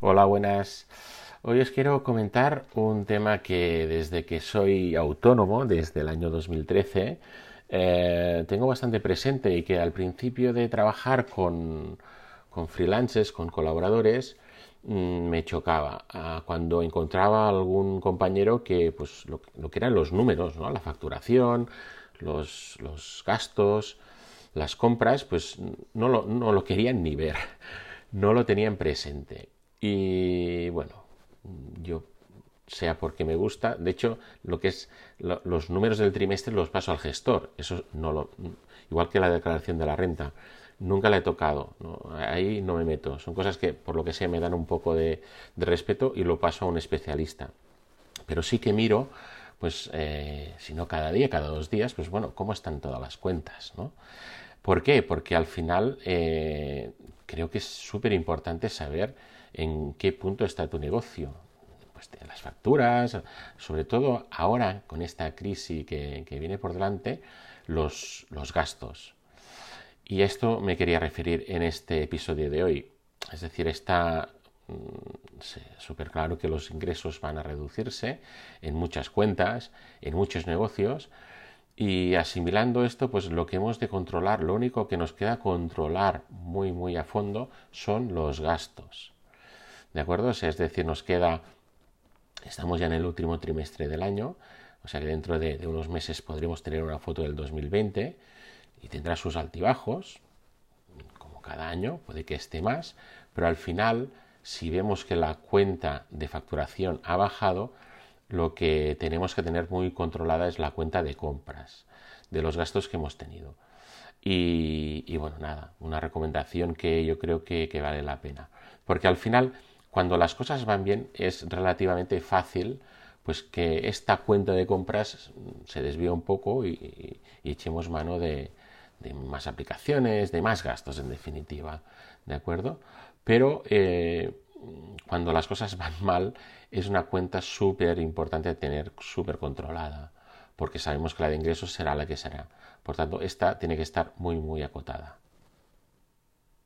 Hola, buenas. Hoy os quiero comentar un tema que desde que soy autónomo, desde el año 2013, eh, tengo bastante presente y que al principio de trabajar con, con freelancers, con colaboradores, mm, me chocaba ah, cuando encontraba algún compañero que pues lo, que eran los números, ¿no? la facturación, los, los gastos, las compras, pues no lo, no lo querían ni ver, no lo tenían presente. Y bueno, yo sea porque me gusta, de hecho, lo que es los números del trimestre los paso al gestor, eso no lo, igual que la declaración de la renta, nunca la he tocado, ahí no me meto, son cosas que por lo que sea me dan un poco de, respeto y lo paso a un especialista, pero sí que miro, pues, eh, si no cada día, cada dos días, pues bueno, cómo están todas las cuentas, ¿no? ¿Por qué? Porque al final eh, creo que es súper importante saber en qué punto está tu negocio. Pues las facturas, sobre todo ahora con esta crisis que, viene por delante, los, los gastos. Y esto me quería referir en este episodio de hoy. Es decir, está mm, súper claro que los ingresos van a reducirse en muchas cuentas, en muchos negocios, y asimilando esto, pues lo que hemos de controlar, lo único que nos queda controlar muy, muy a fondo son los gastos. ¿De acuerdo? es decir, nos queda, estamos ya en el último trimestre del año, o sea que dentro de, de unos meses podremos tener una foto del 2020 y tendrá sus altibajos, como cada año, puede que esté más, pero al final, si vemos que la cuenta de facturación ha bajado, lo que tenemos que tener muy controlada es la cuenta de compras, de los gastos que hemos tenido. Y, bueno, nada, una recomendación que yo creo que, vale la pena. Porque al final, cuando las cosas van bien, es relativamente fácil pues que esta cuenta de compras se desvíe un poco y, echemos mano de, más aplicaciones, de más gastos en definitiva, ¿de acuerdo? Pero eh, cuando las cosas van mal, es una cuenta súper importante tener súper controlada, porque sabemos que la de ingresos será la que será. Por tanto, esta tiene que estar muy, muy acotada.